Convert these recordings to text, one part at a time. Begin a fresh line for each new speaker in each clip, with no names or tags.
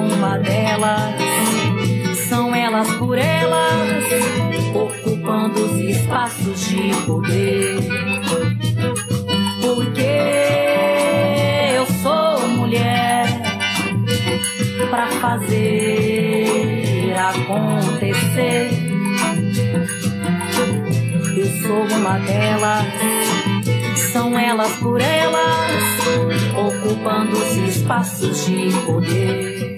Uma delas, são elas por elas, ocupando os espaços de poder. Porque eu sou mulher pra fazer acontecer. Eu sou uma delas, são elas por elas, ocupando os espaços de poder.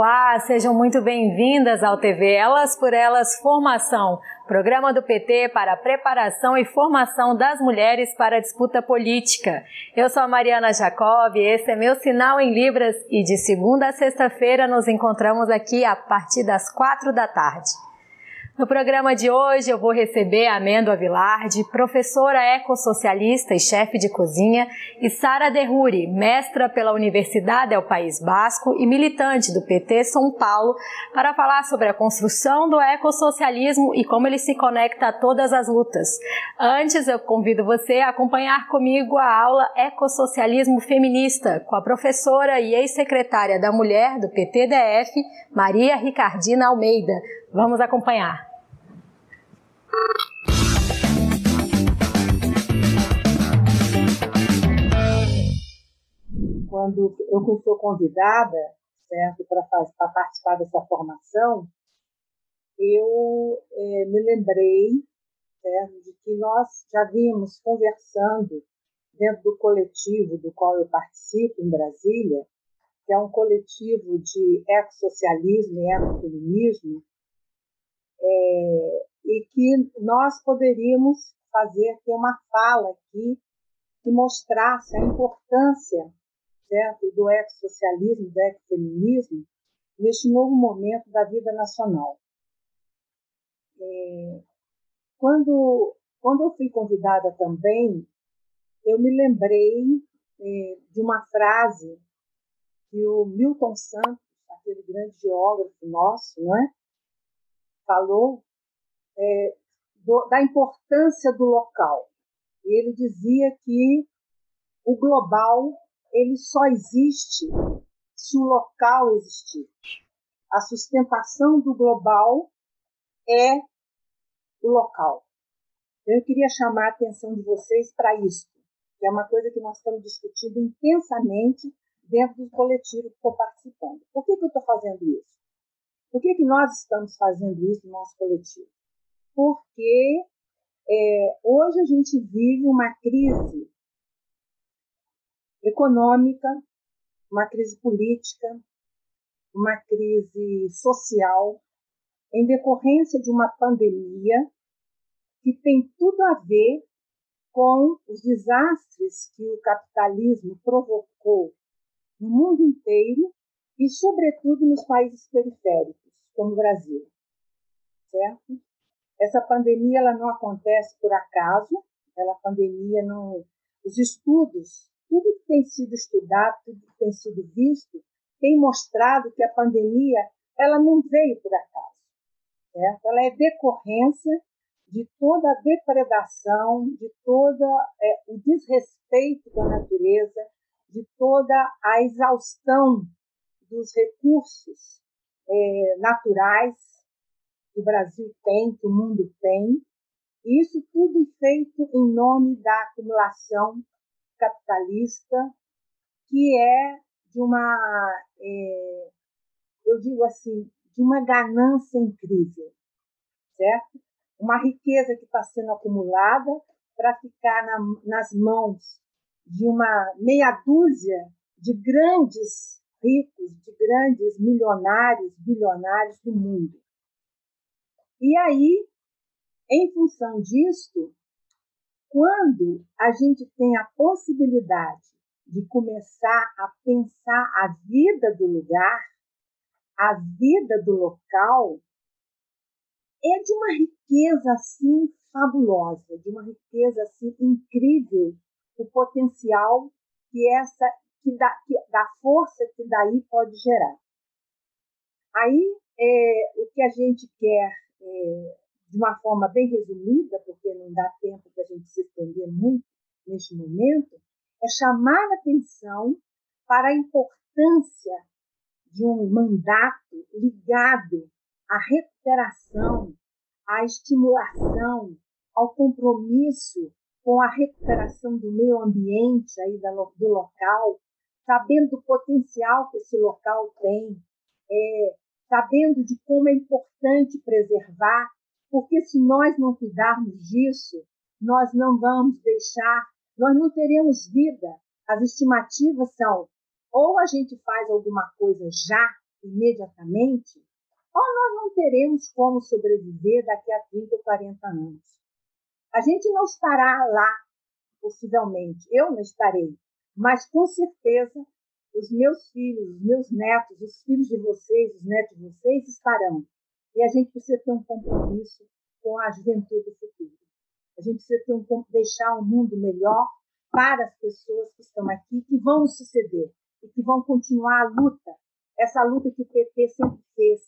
Olá, sejam muito bem-vindas ao TV Elas por Elas Formação, programa do PT para a preparação e formação das mulheres para a disputa política. Eu sou a Mariana Jacob, esse é meu sinal em Libras e de segunda a sexta-feira nos encontramos aqui a partir das quatro da tarde. No programa de hoje eu vou receber a Amêndoa Vilardi, professora ecossocialista e chefe de cozinha, e Sara Derruri, mestra pela Universidade do País Basco e militante do PT São Paulo, para falar sobre a construção do ecossocialismo e como ele se conecta a todas as lutas. Antes eu convido você a acompanhar comigo a aula Ecossocialismo Feminista com a professora e ex-secretária da Mulher do PTDF, Maria Ricardina Almeida. Vamos acompanhar.
Quando eu fui convidada, certo, para participar dessa formação, eu é, me lembrei certo, de que nós já vimos conversando dentro do coletivo do qual eu participo em Brasília, que é um coletivo de ecossocialismo e ecofeminismo, é, e que nós poderíamos fazer ter uma fala aqui que mostrasse a importância certo, do ecossocialismo, do ecofeminismo, neste novo momento da vida nacional. É, quando, quando eu fui convidada também, eu me lembrei é, de uma frase que o Milton Santos, aquele grande geógrafo nosso, não é? Falou é, do, da importância do local. Ele dizia que o global ele só existe se o local existir. A sustentação do global é o local. Eu queria chamar a atenção de vocês para isso, que é uma coisa que nós estamos discutindo intensamente dentro do coletivo que estou participando. Por que, que eu estou fazendo isso? Por que, que nós estamos fazendo isso no nosso coletivo? Porque é, hoje a gente vive uma crise econômica, uma crise política, uma crise social, em decorrência de uma pandemia que tem tudo a ver com os desastres que o capitalismo provocou no mundo inteiro e, sobretudo, nos países periféricos, como o Brasil. Certo? Essa pandemia ela não acontece por acaso, ela pandemia não os estudos tudo que tem sido estudado, tudo que tem sido visto, tem mostrado que a pandemia ela não veio por acaso. Certo? Ela é decorrência de toda a depredação, de todo é, o desrespeito da natureza, de toda a exaustão dos recursos é, naturais que o Brasil tem, que o mundo tem. E isso tudo feito em nome da acumulação capitalista, que é de uma, é, eu digo assim, de uma ganância incrível, certo? Uma riqueza que está sendo acumulada para ficar na, nas mãos de uma meia dúzia de grandes ricos, de grandes milionários, bilionários do mundo. E aí, em função disto, quando a gente tem a possibilidade de começar a pensar a vida do lugar, a vida do local, é de uma riqueza assim fabulosa, de uma riqueza assim incrível, o potencial que essa que dá, que, da força que daí pode gerar. Aí é, o que a gente quer é, de uma forma bem resumida, porque não dá tempo para a gente se estender muito neste momento, é chamar a atenção para a importância de um mandato ligado à recuperação, à estimulação, ao compromisso com a recuperação do meio ambiente aí do local, sabendo do potencial que esse local tem, é, sabendo de como é importante preservar, porque se nós não cuidarmos disso, nós não vamos deixar, nós não teremos vida. As estimativas são ou a gente faz alguma coisa já, imediatamente, ou nós não teremos como sobreviver daqui a 30 ou 40 anos. A gente não estará lá, possivelmente. Eu não estarei. Mas, com certeza, os meus filhos, os meus netos, os filhos de vocês, os netos de vocês estarão. E a gente precisa ter um compromisso com a juventude do futuro. A gente precisa ter um, deixar um mundo melhor para as pessoas que estão aqui, que vão suceder e que vão continuar a luta, essa luta que o PT sempre fez,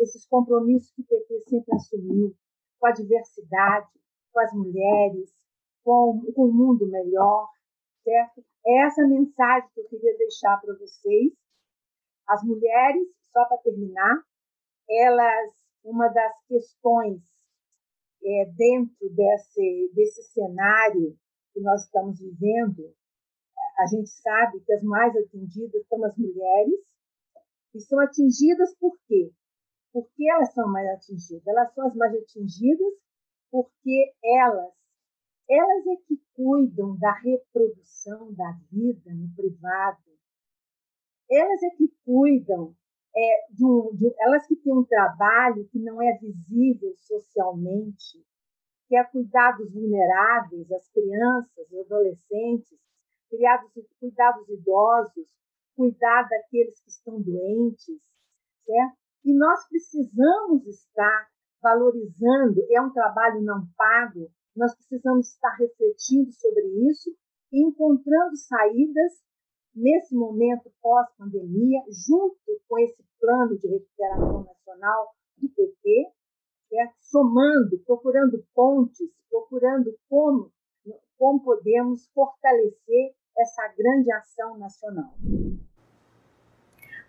esses compromissos que o PT sempre assumiu com a diversidade, com as mulheres, com, com um mundo melhor, certo? É essa mensagem que eu queria deixar para vocês. As mulheres, só para terminar, elas, uma das questões é, dentro desse, desse cenário que nós estamos vivendo, a gente sabe que as mais atingidas são as mulheres, e são atingidas por quê? Por que elas são mais atingidas? Elas são as mais atingidas porque elas, elas é que cuidam da reprodução da vida no privado. Elas é que cuidam é, de um, de, elas que têm um trabalho que não é visível socialmente, que é cuidar dos vulneráveis, as crianças, os adolescentes, criados, cuidar dos idosos, cuidar daqueles que estão doentes, certo? E nós precisamos estar valorizando, é um trabalho não pago, nós precisamos estar refletindo sobre isso e encontrando saídas nesse momento pós-pandemia, junto com esse plano de recuperação nacional do PT, é, somando, procurando pontes, procurando como, como podemos fortalecer essa grande ação nacional.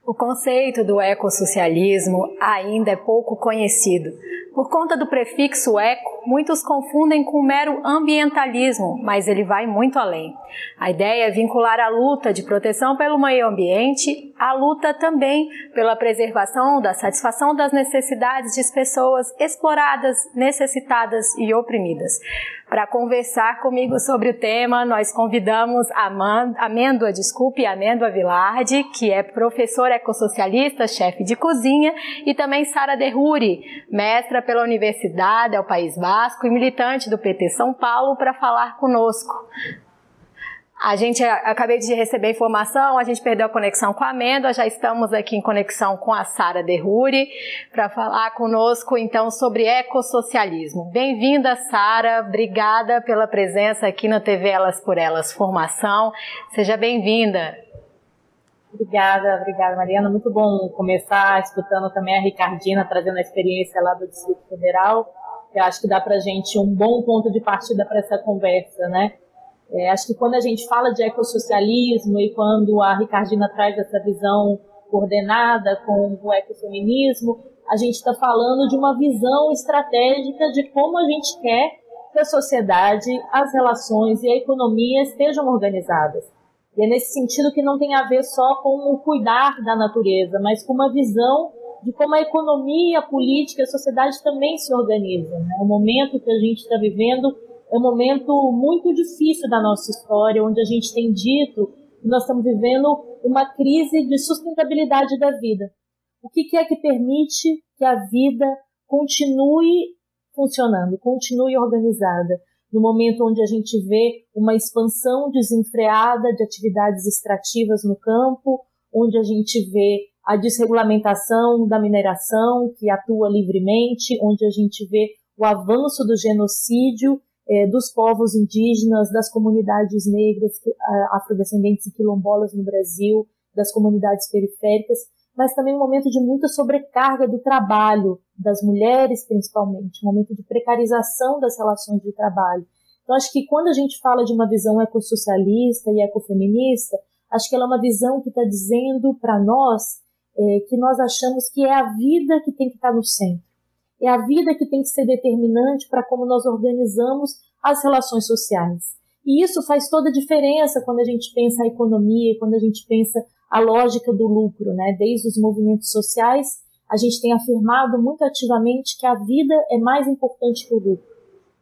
O conceito do ecossocialismo ainda é pouco conhecido. Por conta do prefixo eco, muitos confundem com mero ambientalismo, mas ele vai muito além. A ideia é vincular a luta de proteção pelo meio ambiente à luta também pela preservação da satisfação das necessidades de pessoas exploradas, necessitadas e oprimidas. Para conversar comigo sobre o tema, nós convidamos a Amêndoa, desculpe, Amêndoa Vilardi, que é professora ecossocialista, chefe de cozinha, e também Sara Derruri, mestra pela Universidade ao País Basco e militante do PT São Paulo, para falar conosco. A gente acabei de receber informação, a gente perdeu a conexão com a Amêndoa, já estamos aqui em conexão com a Sara Derruri para falar conosco então sobre ecossocialismo. Bem-vinda, Sara, obrigada pela presença aqui na TV Elas por Elas Formação. Seja bem-vinda.
Obrigada, obrigada, Mariana. Muito bom começar escutando também a Ricardina trazendo a experiência lá do Distrito Federal. Eu acho que dá para gente um bom ponto de partida para essa conversa, né? É, acho que quando a gente fala de ecossocialismo e quando a Ricardina traz essa visão coordenada com o ecofeminismo, a gente está falando de uma visão estratégica de como a gente quer que a sociedade, as relações e a economia estejam organizadas. E é nesse sentido que não tem a ver só com o cuidar da natureza, mas com uma visão de como a economia, a política, a sociedade também se organizam. Né? O momento que a gente está vivendo é um momento muito difícil da nossa história, onde a gente tem dito que nós estamos vivendo uma crise de sustentabilidade da vida. O que, que é que permite que a vida continue funcionando, continue organizada? No momento onde a gente vê uma expansão desenfreada de atividades extrativas no campo, onde a gente vê a desregulamentação da mineração que atua livremente, onde a gente vê o avanço do genocídio é, dos povos indígenas, das comunidades negras, afrodescendentes e quilombolas no Brasil, das comunidades periféricas, mas também um momento de muita sobrecarga do trabalho, das mulheres principalmente, um momento de precarização das relações de trabalho. Então, acho que quando a gente fala de uma visão ecossocialista e ecofeminista, acho que ela é uma visão que está dizendo para nós é, que nós achamos que é a vida que tem que estar tá no centro. É a vida que tem que ser determinante para como nós organizamos as relações sociais. E isso faz toda a diferença quando a gente pensa a economia, quando a gente pensa a lógica do lucro, né? Desde os movimentos sociais, a gente tem afirmado muito ativamente que a vida é mais importante que o lucro.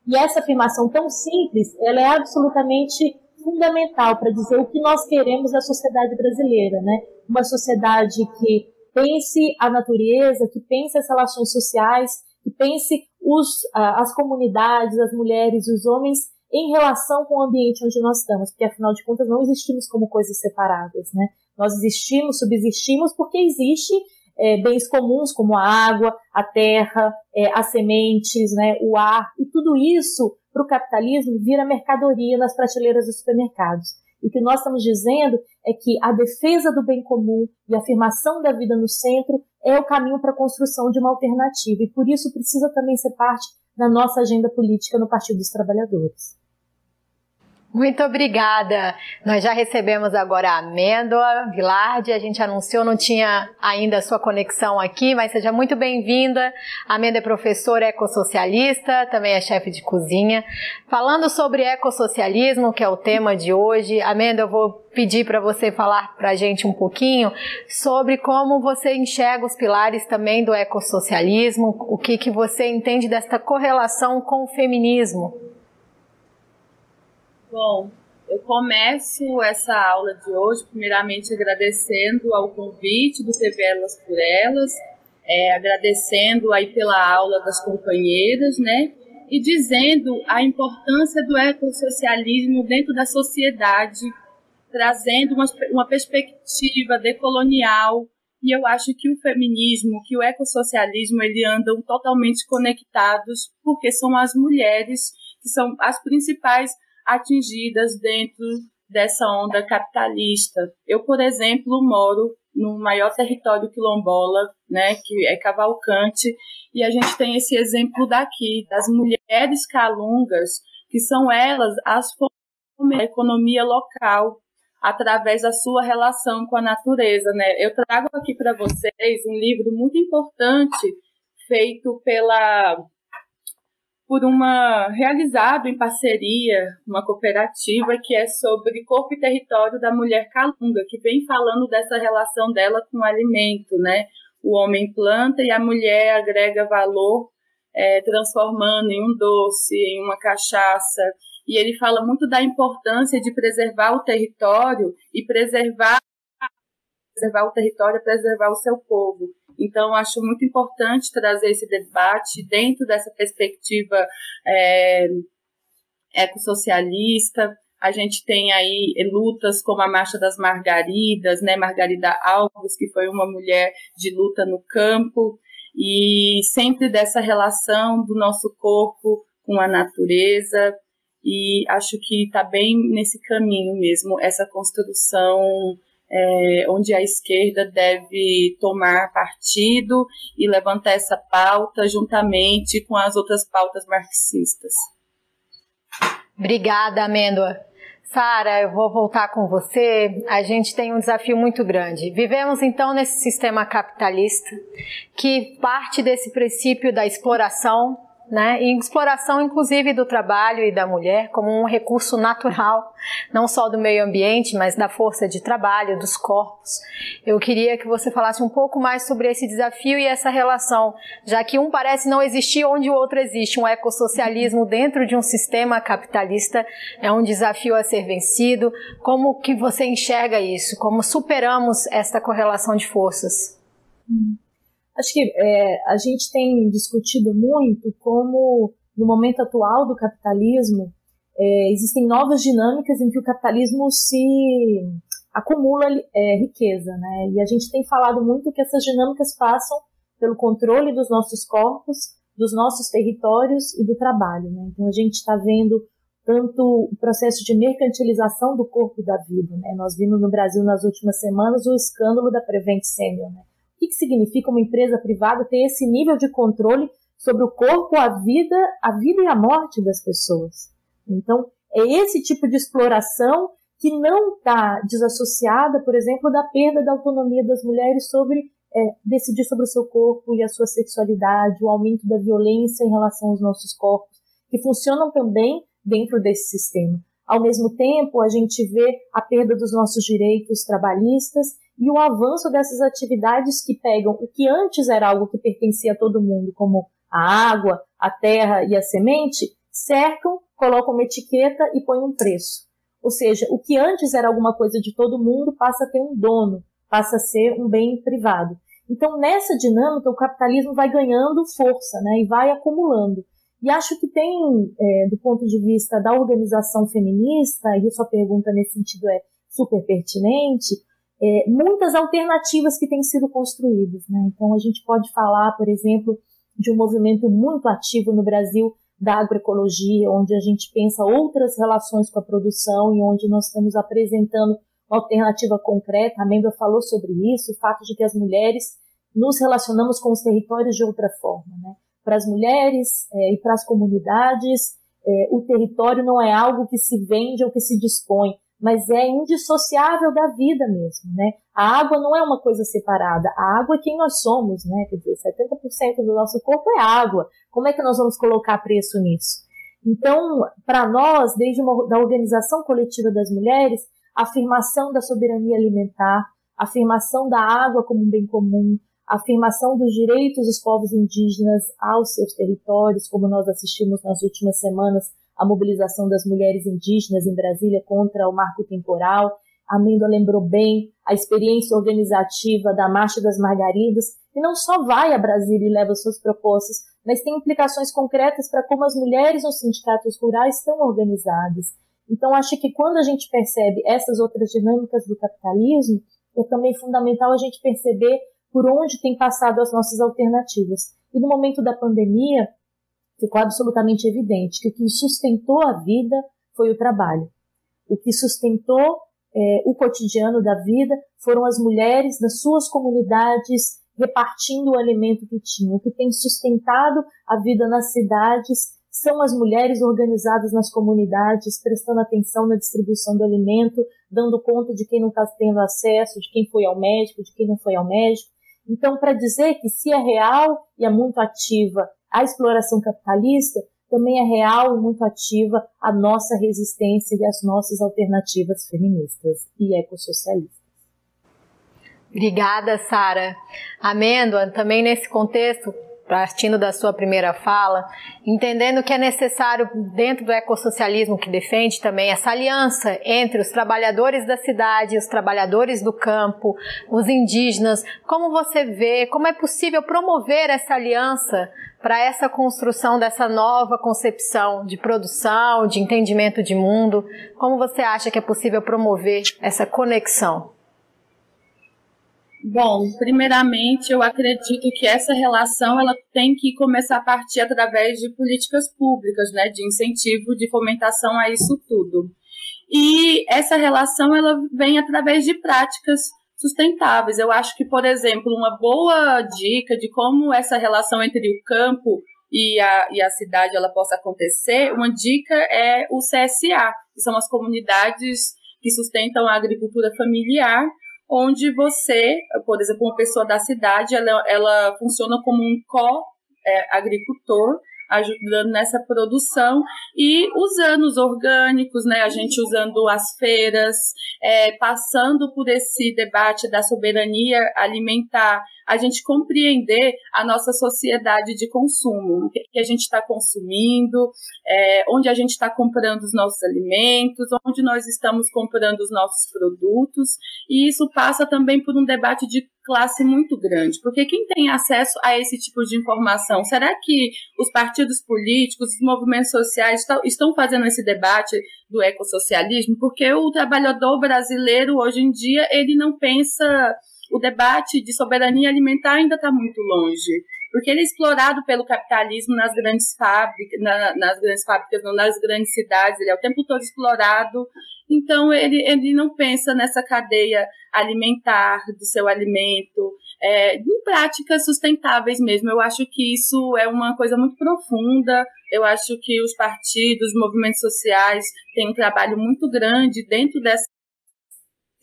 E essa afirmação tão simples, ela é absolutamente fundamental para dizer o que nós queremos da sociedade brasileira, né? Uma sociedade que pense a natureza, que pense as relações sociais, que pense os, as comunidades, as mulheres, os homens em relação com o ambiente onde nós estamos, porque afinal de contas não existimos como coisas separadas, né? Nós existimos, subsistimos porque existe é, bens comuns como a água, a terra, é, as sementes, né, o ar, e tudo isso para o capitalismo vira mercadoria nas prateleiras dos supermercados. E o que nós estamos dizendo é que a defesa do bem comum e a afirmação da vida no centro é o caminho para a construção de uma alternativa. E por isso precisa também ser parte da nossa agenda política no Partido dos Trabalhadores.
Muito obrigada. Nós já recebemos agora a Amêndoa Vilardi. A gente anunciou, não tinha ainda a sua conexão aqui, mas seja muito bem-vinda. A Amêndoa é professora ecossocialista, também é chefe de cozinha. Falando sobre ecossocialismo, que é o tema de hoje, Amêndoa, eu vou pedir para você falar para a gente um pouquinho sobre como você enxerga os pilares também do ecossocialismo, o que, que você entende desta correlação com o feminismo.
Bom, eu começo essa aula de hoje, primeiramente agradecendo ao convite do TV Elas por Elas, é, agradecendo aí pela aula das companheiras, né? E dizendo a importância do ecossocialismo dentro da sociedade, trazendo uma, uma perspectiva decolonial. E eu acho que o feminismo, que o ecossocialismo, ele andam totalmente conectados, porque são as mulheres que são as principais atingidas dentro dessa onda capitalista. Eu, por exemplo, moro no maior território quilombola, né, que é Cavalcante, e a gente tem esse exemplo daqui, das mulheres calungas, que são elas as da economia local, através da sua relação com a natureza. Né? Eu trago aqui para vocês um livro muito importante feito pela por uma realizado em parceria uma cooperativa que é sobre corpo e território da mulher calunga, que vem falando dessa relação dela com o alimento, né? O homem planta e a mulher agrega valor, é, transformando em um doce, em uma cachaça. E ele fala muito da importância de preservar o território e preservar preservar o território, preservar o seu povo. Então, acho muito importante trazer esse debate dentro dessa perspectiva é, ecossocialista. A gente tem aí lutas como a Marcha das Margaridas, né? Margarida Alves, que foi uma mulher de luta no campo, e sempre dessa relação do nosso corpo com a natureza, e acho que está bem nesse caminho mesmo, essa construção é, onde a esquerda deve tomar partido e levantar essa pauta juntamente com as outras pautas marxistas.
Obrigada, Amêndoa. Sara, eu vou voltar com você. A gente tem um desafio muito grande. Vivemos então nesse sistema capitalista que parte desse princípio da exploração né? E exploração, inclusive, do trabalho e da mulher como um recurso natural, não só do meio ambiente, mas da força de trabalho, dos corpos. Eu queria que você falasse um pouco mais sobre esse desafio e essa relação, já que um parece não existir onde o outro existe. Um ecossocialismo dentro de um sistema capitalista é um desafio a ser vencido. Como que você enxerga isso? Como superamos esta correlação de forças?
Hum. Acho que é, a gente tem discutido muito como, no momento atual do capitalismo, é, existem novas dinâmicas em que o capitalismo se acumula é, riqueza, né? E a gente tem falado muito que essas dinâmicas passam pelo controle dos nossos corpos, dos nossos territórios e do trabalho, né? Então a gente está vendo tanto o processo de mercantilização do corpo e da vida, né? Nós vimos no Brasil nas últimas semanas o escândalo da Prevent Senior, né? O que, significa uma empresa privada ter esse nível de controle sobre o corpo, a vida, a vida e a morte das pessoas? Então, é esse tipo de exploração que não está desassociada, por exemplo, da perda da autonomia das mulheres sobre é, decidir sobre o seu corpo e a sua sexualidade, o aumento da violência em relação aos nossos corpos, que funcionam também dentro desse sistema. Ao mesmo tempo, a gente vê a perda dos nossos direitos trabalhistas e o avanço dessas atividades que pegam o que antes era algo que pertencia a todo mundo, como a água, a terra e a semente, cercam, colocam uma etiqueta e põem um preço. Ou seja, o que antes era alguma coisa de todo mundo passa a ter um dono, passa a ser um bem privado. Então, nessa dinâmica, o capitalismo vai ganhando força né, e vai acumulando. E acho que tem, é, do ponto de vista da organização feminista, e sua pergunta nesse sentido é super pertinente, é, muitas alternativas que têm sido construídas. Né? Então, a gente pode falar, por exemplo, de um movimento muito ativo no Brasil da agroecologia, onde a gente pensa outras relações com a produção e onde nós estamos apresentando uma alternativa concreta. A Mendel falou sobre isso, o fato de que as mulheres nos relacionamos com os territórios de outra forma. Né? Para as mulheres é, e para as comunidades, é, o território não é algo que se vende ou que se dispõe, mas é indissociável da vida mesmo, né? A água não é uma coisa separada, a água é quem nós somos, né? Quer dizer, 70% do nosso corpo é água. Como é que nós vamos colocar preço nisso? Então, para nós, desde uma, da organização coletiva das mulheres, a afirmação da soberania alimentar, a afirmação da água como um bem comum, a afirmação dos direitos dos povos indígenas aos seus territórios, como nós assistimos nas últimas semanas a mobilização das mulheres indígenas em Brasília contra o marco temporal. A Mendo lembrou bem a experiência organizativa da Marcha das Margaridas, que não só vai a Brasília e leva suas propostas, mas tem implicações concretas para como as mulheres nos sindicatos rurais estão organizadas. Então, acho que quando a gente percebe essas outras dinâmicas do capitalismo, é também fundamental a gente perceber por onde tem passado as nossas alternativas. E no momento da pandemia, ficou absolutamente evidente que o que sustentou a vida foi o trabalho. O que sustentou é, o cotidiano da vida foram as mulheres nas suas comunidades repartindo o alimento que tinham. O que tem sustentado a vida nas cidades são as mulheres organizadas nas comunidades, prestando atenção na distribuição do alimento, dando conta de quem não está tendo acesso, de quem foi ao médico, de quem não foi ao médico. Então, para dizer que se é real e é muito ativa a exploração capitalista, também é real e muito ativa a nossa resistência e as nossas alternativas feministas e ecossocialistas.
Obrigada, Sara. Amêndoa, também nesse contexto, partindo da sua primeira fala, entendendo que é necessário, dentro do ecossocialismo que defende também essa aliança entre os trabalhadores da cidade, os trabalhadores do campo, os indígenas, como você vê, como é possível promover essa aliança para essa construção dessa nova concepção de produção, de entendimento de mundo? Como você acha que é possível promover essa conexão?
Bom, primeiramente eu acredito que essa relação ela tem que começar a partir através de políticas públicas, né, de incentivo, de fomentação a isso tudo. E essa relação ela vem através de práticas sustentáveis. Eu acho que, por exemplo, uma boa dica de como essa relação entre o campo e a, e a cidade ela possa acontecer, uma dica é o CSA, que são as comunidades que sustentam a agricultura familiar, onde você, por exemplo, uma pessoa da cidade, ela, ela funciona como um co-agricultor, é, ajudando nessa produção e usando os orgânicos, né? A gente usando as feiras, é, passando por esse debate da soberania alimentar, a gente compreender a nossa sociedade de consumo, o que a gente está consumindo, é, onde a gente está comprando os nossos alimentos, onde nós estamos comprando os nossos produtos, e isso passa também por um debate de classe muito grande, porque quem tem acesso a esse tipo de informação, será que os partidos políticos, os movimentos sociais estão fazendo esse debate do ecossocialismo? Porque o trabalhador brasileiro hoje em dia ele não pensa o debate de soberania alimentar ainda está muito longe, porque ele é explorado pelo capitalismo nas grandes fábricas, na, nas grandes fábricas, não nas grandes cidades, ele é o tempo todo explorado. Então ele, ele não pensa nessa cadeia alimentar do seu alimento, é, em práticas sustentáveis mesmo. Eu acho que isso é uma coisa muito profunda. Eu acho que os partidos, os movimentos sociais têm um trabalho muito grande dentro dessa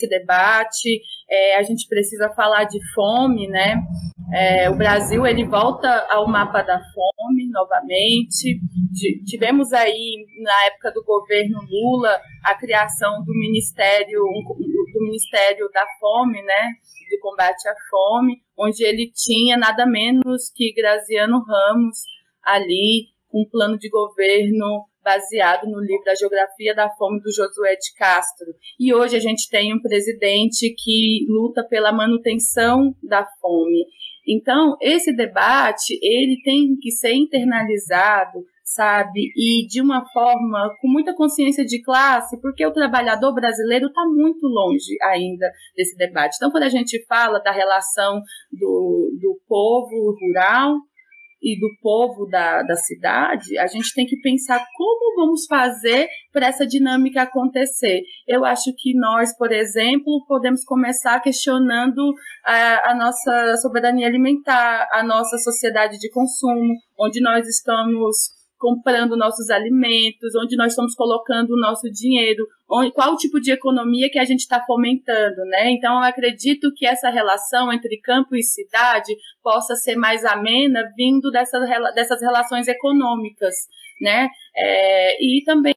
debate, é, a gente precisa falar de fome, né? É, o Brasil ele volta ao mapa da fome novamente. Tivemos aí na época do governo Lula a criação do ministério do Ministério da Fome, né? Do combate à fome, onde ele tinha nada menos que Graziano Ramos ali um plano de governo baseado no livro A Geografia da Fome do Josué de Castro. E hoje a gente tem um presidente que luta pela manutenção da fome. Então, esse debate, ele tem que ser internalizado, sabe? E de uma forma com muita consciência de classe, porque o trabalhador brasileiro está muito longe ainda desse debate. Então, quando a gente fala da relação do, do povo rural e do povo da, da cidade, a gente tem que pensar como vamos fazer para essa dinâmica acontecer. Eu acho que nós, por exemplo, podemos começar questionando a, a nossa soberania alimentar, a nossa sociedade de consumo, onde nós estamos comprando nossos alimentos, onde nós estamos colocando o nosso dinheiro, onde, qual o tipo de economia que a gente está fomentando, né? Então, eu acredito que essa relação entre campo e cidade possa ser mais amena vindo dessas, dessas relações econômicas, né? É, e também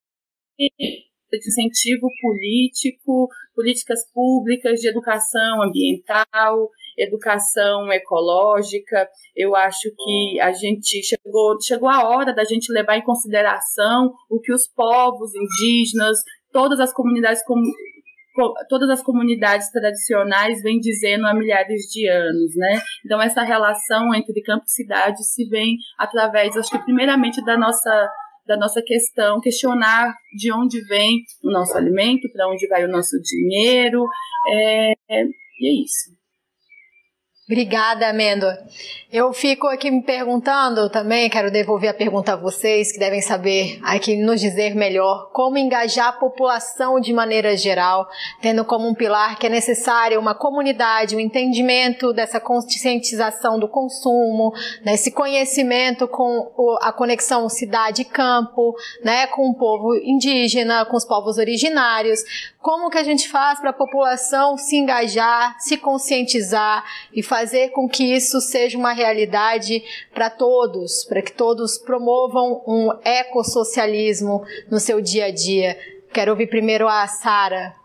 de incentivo político, políticas públicas de educação ambiental, educação ecológica. Eu acho que a gente chegou, chegou a hora da gente levar em consideração o que os povos indígenas, todas as comunidades todas as comunidades tradicionais vêm dizendo há milhares de anos, né? Então essa relação entre campo e cidade se vem através, acho que primeiramente da nossa da nossa questão, questionar de onde vem o nosso alimento, para onde vai o nosso dinheiro, é, e é isso.
Obrigada, Amêndoa. Eu fico aqui me perguntando também, quero devolver a pergunta a vocês que devem saber aqui nos dizer melhor como engajar a população de maneira geral, tendo como um pilar que é necessário uma comunidade, um entendimento dessa conscientização do consumo, né, esse conhecimento com a conexão cidade-campo, né, com o povo indígena, com os povos originários. Como que a gente faz para a população se engajar, se conscientizar e fazer com que isso seja uma realidade para todos, para que todos promovam um ecossocialismo no seu dia a dia. Quero ouvir primeiro a Sara.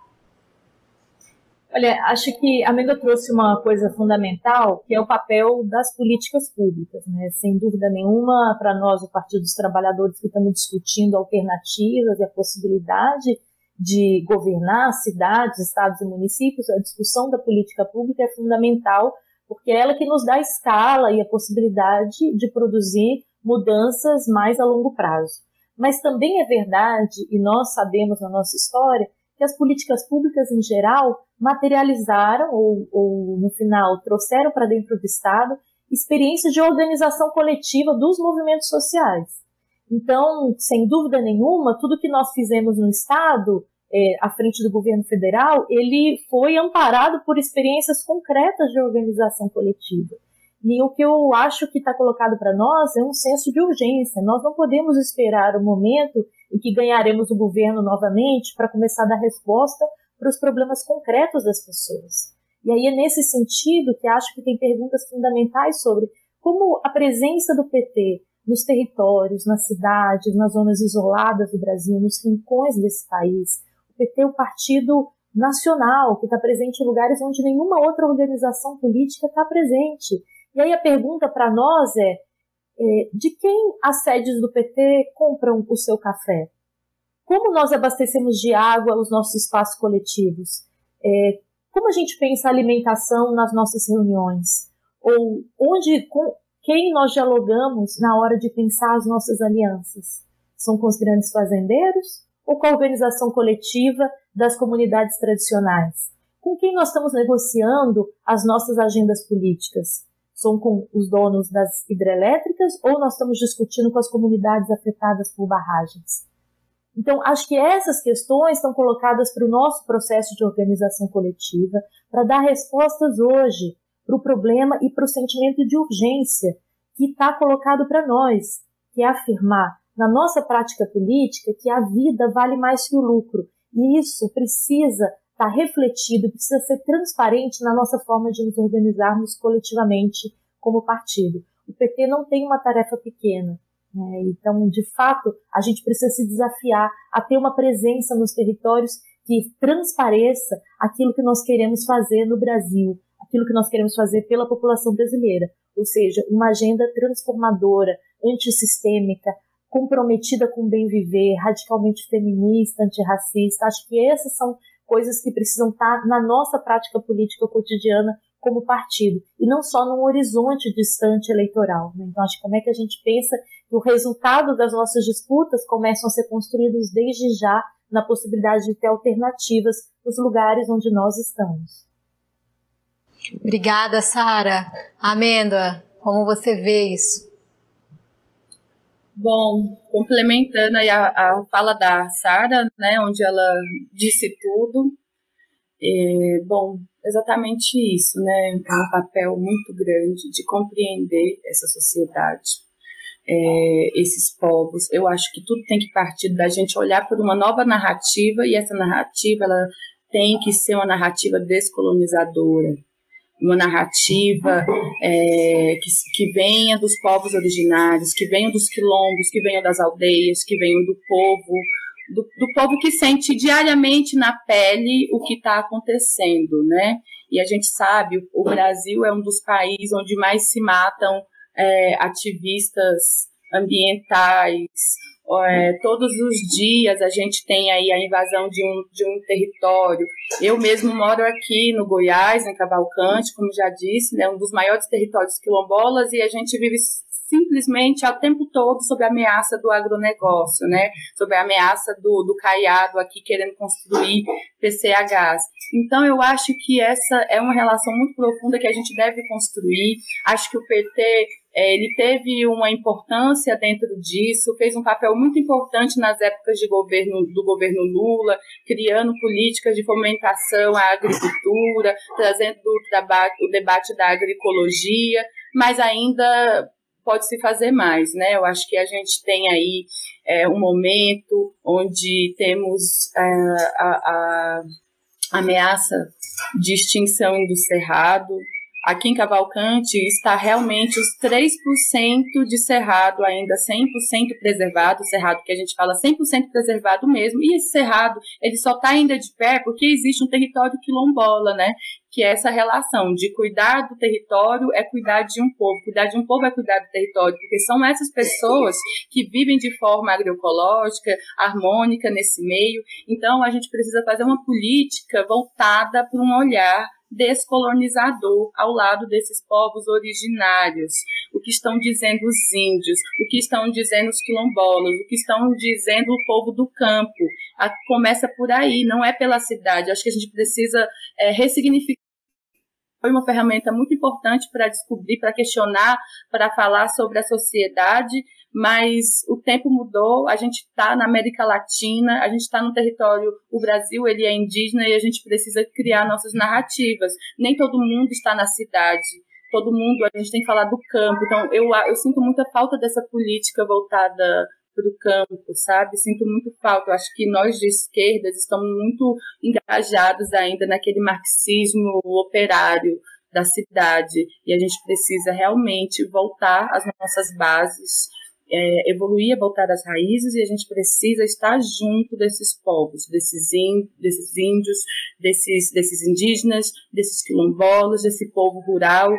Olha, acho que a Menda trouxe uma coisa fundamental, que é o papel das políticas públicas. Né? Sem dúvida nenhuma, para nós, o Partido dos Trabalhadores, que estamos discutindo alternativas e a possibilidade de governar cidades, estados e municípios, a discussão da política pública é fundamental porque é ela que nos dá escala e a possibilidade de produzir mudanças mais a longo prazo. Mas também é verdade, e nós sabemos na nossa história, que as políticas públicas em geral materializaram ou, ou no final trouxeram para dentro do Estado experiências de organização coletiva dos movimentos sociais. Então, sem dúvida nenhuma, tudo que nós fizemos no Estado é, à frente do governo federal, ele foi amparado por experiências concretas de organização coletiva. E o que eu acho que está colocado para nós é um senso de urgência. Nós não podemos esperar o momento em que ganharemos o governo novamente para começar a dar resposta para os problemas concretos das pessoas. E aí é nesse sentido que acho que tem perguntas fundamentais sobre como a presença do PT nos territórios, nas cidades, nas zonas isoladas do Brasil, nos rincões desse país. PT o partido nacional que está presente em lugares onde nenhuma outra organização política está presente. E aí a pergunta para nós é, é, de quem as sedes do PT compram o seu café? Como nós abastecemos de água os nossos espaços coletivos? É, como a gente pensa a alimentação nas nossas reuniões? Ou onde, com quem nós dialogamos na hora de pensar as nossas alianças? São com os grandes fazendeiros ou com a organização coletiva das comunidades tradicionais? Com quem nós estamos negociando as nossas agendas políticas? São com os donos das hidrelétricas ou nós estamos discutindo com as comunidades afetadas por barragens? Então, acho que essas questões estão colocadas para o nosso processo de organização coletiva, para dar respostas hoje para o problema e para o sentimento de urgência que está colocado para nós, que é afirmar na nossa prática política que a vida vale mais que o lucro. E isso precisa estar tá refletido, precisa ser transparente na nossa forma de nos organizarmos coletivamente como partido. O PT não tem uma tarefa pequena. Né? Então, de fato, a gente precisa se desafiar a ter uma presença nos territórios que transpareça aquilo que nós queremos fazer no Brasil, aquilo que nós queremos fazer pela população brasileira, ou seja, uma agenda transformadora, antissistêmica, comprometida com o bem viver, radicalmente feminista, antirracista. Acho que essas são coisas que precisam estar na nossa prática política cotidiana como partido, e não só num horizonte distante eleitoral. Né? Então, acho que como é que a gente pensa que o resultado das nossas disputas começam a ser construídos desde já na possibilidade de ter alternativas nos lugares onde nós estamos.
Obrigada, Sara. Amêndoa, como você vê isso?
Bom, complementando aí a, a fala da Sara, né, onde ela disse tudo, é, bom, exatamente isso, né, é um papel muito grande de compreender essa sociedade, é, esses povos. Eu acho que tudo tem que partir da gente olhar por uma nova narrativa e essa narrativa ela tem que ser uma narrativa descolonizadora, uma narrativa é, que, que venha dos povos originários, que venha dos quilombos, que venha das aldeias, que venha do povo, do, do povo que sente diariamente na pele o que está acontecendo, né? E a gente sabe, o, Brasil é um dos países onde mais se matam é, ativistas ambientais, é, todos os dias a gente tem aí a invasão de um, de um território. Eu mesmo moro aqui no Goiás, em Cavalcante, como já disse, né, um dos maiores territórios quilombolas, e a gente vive simplesmente ao tempo todo sobre a ameaça do agronegócio, né? Sobre a ameaça do, do caiado aqui querendo construir PCHs. Então, eu acho que essa é uma relação muito profunda que a gente deve construir. Acho que o PT ele teve uma importância dentro disso, fez um papel muito importante nas épocas de governo, do governo Lula, criando políticas de fomentação à agricultura, trazendo o, o debate da agroecologia, mas ainda pode se fazer mais, né? Eu acho que a gente tem aí é, um momento onde temos é, a, a, ameaça de extinção do cerrado, Aqui em Cavalcante está realmente os 3% de cerrado ainda 100% preservado, cerrado que a gente fala 100% preservado mesmo, e esse cerrado ele só está ainda de pé porque existe um território quilombola, né? Que é essa relação de cuidar do território é cuidar de um povo, cuidar de um povo é cuidar do território, porque são essas pessoas que vivem de forma agroecológica, harmônica nesse meio. Então a gente precisa fazer uma política voltada para um olhar descolonizador ao lado desses povos originários. O que estão dizendo os índios, o que estão dizendo os quilombolas, o que estão dizendo o povo do campo. A, começa por aí, não é pela cidade. Acho que a gente precisa é, ressignificar foi uma ferramenta muito importante para descobrir, para questionar, para falar sobre a sociedade, mas o tempo mudou, a gente está na América Latina, a gente está no território, o Brasil ele é indígena e a gente precisa criar nossas narrativas. Nem todo mundo está na cidade. todo mundo, a gente tem que falar do campo. Então, eu, eu sinto muita falta dessa política voltada para o campo, sabe? Sinto muito falta. Eu acho que nós de esquerdas estamos muito engajados ainda naquele marxismo operário da cidade e a gente precisa realmente voltar às nossas bases, é, evoluir, voltar às raízes e a gente precisa estar junto desses povos, desses, in, desses índios, desses, desses indígenas, desses quilombolas, desse povo rural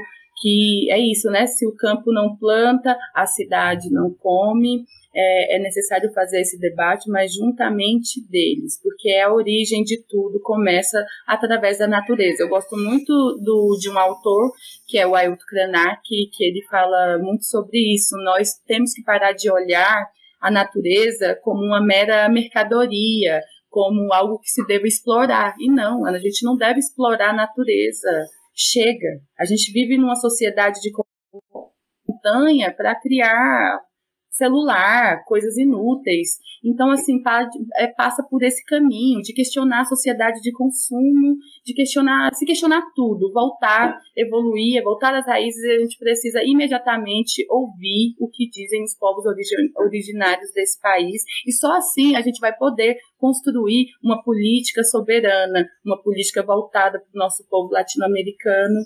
que é isso, né? Se o campo não planta, a cidade não come. É, é, necessário fazer esse debate, mas juntamente deles, porque é a origem de tudo, começa através da natureza. Eu gosto muito do, de um autor, que é o Ailton Krenak, que, ele fala muito sobre isso. Nós temos que parar de olhar a natureza como uma mera mercadoria, como algo que se deve explorar. E não, a gente não deve explorar a natureza chega. A gente vive numa sociedade de montanha para criar celular, coisas inúteis. Então, assim, é, passa por esse caminho de questionar a sociedade de consumo, de questionar, se questionar tudo, voltar, evoluir, voltar às raízes, a gente precisa imediatamente ouvir o que dizem os povos originários desse país, e só assim a gente vai poder construir uma política soberana, uma política voltada para o nosso povo latino-americano,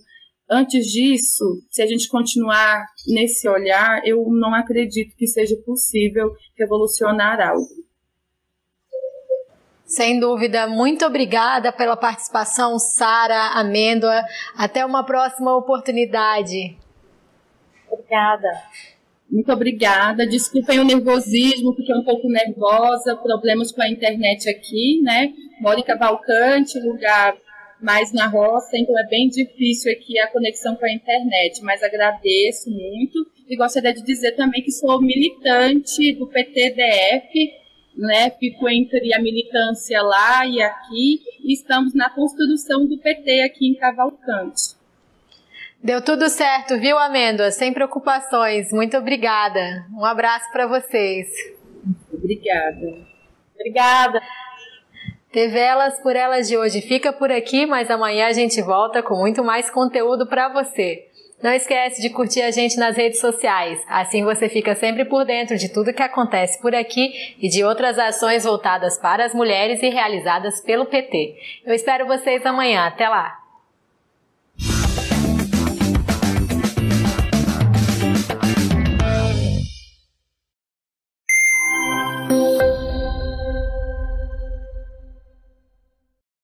Antes disso, se a gente continuar nesse olhar, eu não acredito que seja possível revolucionar algo.
Sem dúvida, muito obrigada pela participação, Sara Amêndoa. Até uma próxima oportunidade.
Obrigada.
Muito obrigada. Desculpem o nervosismo, fiquei um pouco nervosa, problemas com a internet aqui, né? Moro em Cavalcante, lugar mais na roça, então é bem difícil aqui a conexão com a internet, mas agradeço muito e gostaria de dizer também que sou militante do PTDF, né? Fico entre a militância lá e aqui e estamos na construção do PT aqui em Cavalcante.
Deu tudo certo, viu, Amêndoa? Sem preocupações. Muito obrigada. Um abraço para vocês.
Obrigada.
Obrigada.
TV Elas por Elas de hoje fica por aqui, mas amanhã a gente volta com muito mais conteúdo para você. Não esquece de curtir a gente nas redes sociais, assim você fica sempre por dentro de tudo que acontece por aqui e de outras ações voltadas para as mulheres e realizadas pelo PT. Eu espero vocês amanhã. Até lá!